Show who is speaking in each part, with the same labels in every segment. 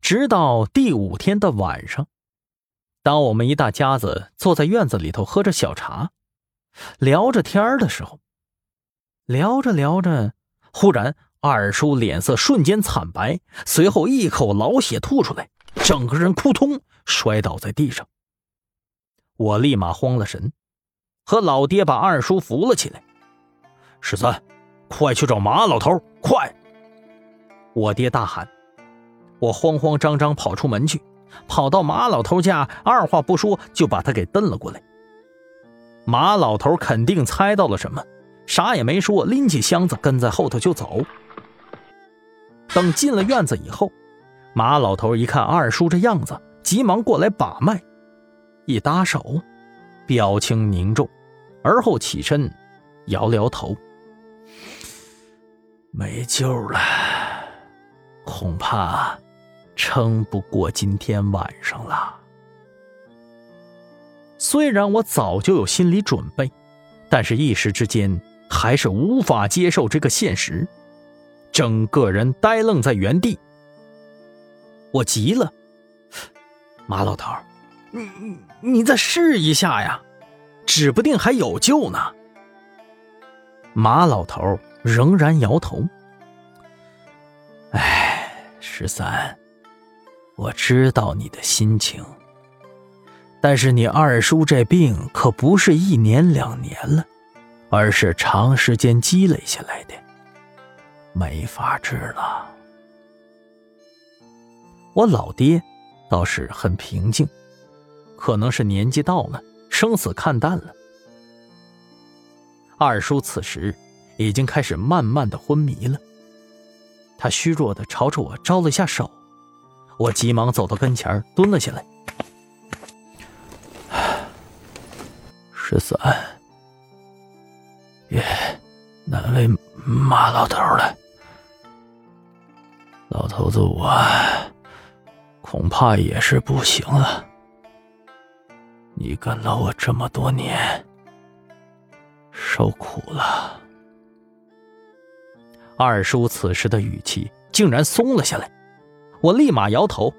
Speaker 1: 直到第五天的晚上，当我们一大家子坐在院子里头喝着小茶，聊着天的时候，聊着聊着，忽然二叔脸色瞬间惨白，随后一口老血吐出来，整个人扑通摔倒在地上。我立马慌了神，和老爹把二叔扶了起来。十三，快去找马老头，快！我爹大喊。我慌慌张张跑出门去，跑到马老头家，二话不说就把他给蹬了过来。马老头肯定猜到了什么，啥也没说，拎起箱子跟在后头就走。等进了院子以后，马老头一看二叔这样子，急忙过来把脉，一搭手，表情凝重，而后起身，摇了摇头：“没救了，恐怕……”撑不过今天晚上了。虽然我早就有心理准备，但是一时之间还是无法接受这个现实，整个人呆愣在原地。我急了，马老头，你你你再试一下呀，指不定还有救呢。马老头仍然摇头。哎，十三。我知道你的心情，但是你二叔这病可不是一年两年了，而是长时间积累下来的，没法治了。我老爹倒是很平静，可能是年纪到了，生死看淡了。二叔此时已经开始慢慢的昏迷了，他虚弱的朝着我招了一下手。我急忙走到跟前，蹲了下来。十三，也难为马老头了。老头子，我恐怕也是不行了。你跟了我这么多年，受苦了。二叔此时的语气竟然松了下来。我立马摇头，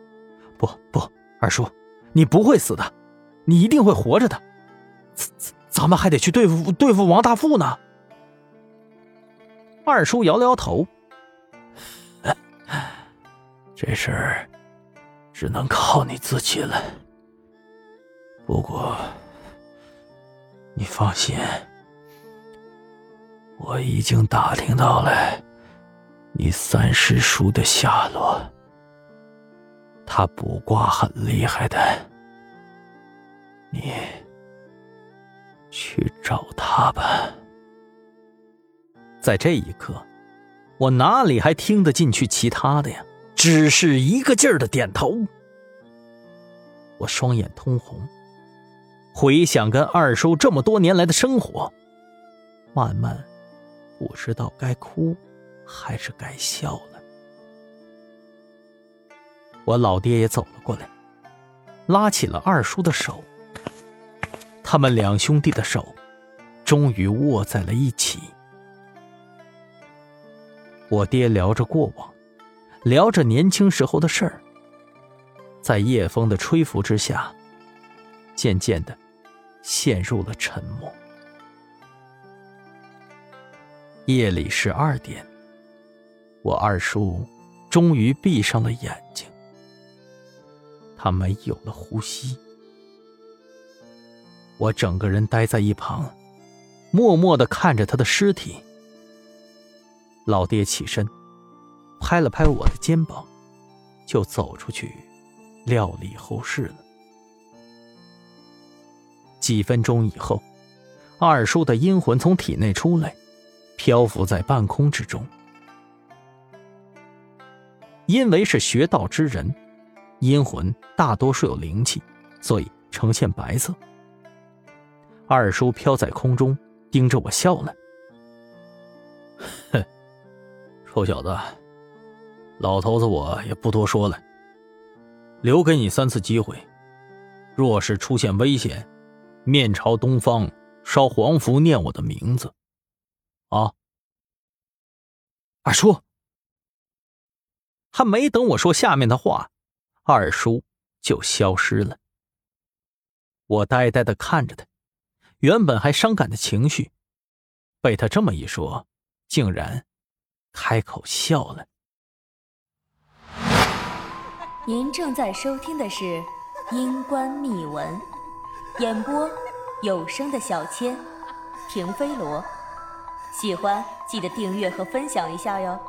Speaker 1: 不不，二叔，你不会死的，你一定会活着的，咱咱们还得去对付对付王大富呢。二叔摇了摇头，这事儿只能靠你自己了。不过你放心，我已经打听到了你三师叔的下落。他卜卦很厉害的，你去找他吧。在这一刻，我哪里还听得进去其他的呀？只是一个劲儿的点头。我双眼通红，回想跟二叔这么多年来的生活，慢慢不知道该哭还是该笑。我老爹也走了过来，拉起了二叔的手。他们两兄弟的手，终于握在了一起。我爹聊着过往，聊着年轻时候的事儿，在夜风的吹拂之下，渐渐的陷入了沉默。夜里十二点，我二叔终于闭上了眼睛。他没有了呼吸，我整个人呆在一旁，默默的看着他的尸体。老爹起身，拍了拍我的肩膀，就走出去料理后事了。几分钟以后，二叔的阴魂从体内出来，漂浮在半空之中。因为是学道之人。阴魂大多数有灵气，所以呈现白色。二叔飘在空中，盯着我笑了：“哼，臭小子，老头子我也不多说了，留给你三次机会。若是出现危险，面朝东方烧黄符，念我的名字。啊，二叔，还没等我说下面的话。”二叔就消失了。我呆呆的看着他，原本还伤感的情绪，被他这么一说，竟然开口笑了。
Speaker 2: 您正在收听的是《阴关秘闻》，演播有声的小千，平飞罗。喜欢记得订阅和分享一下哟。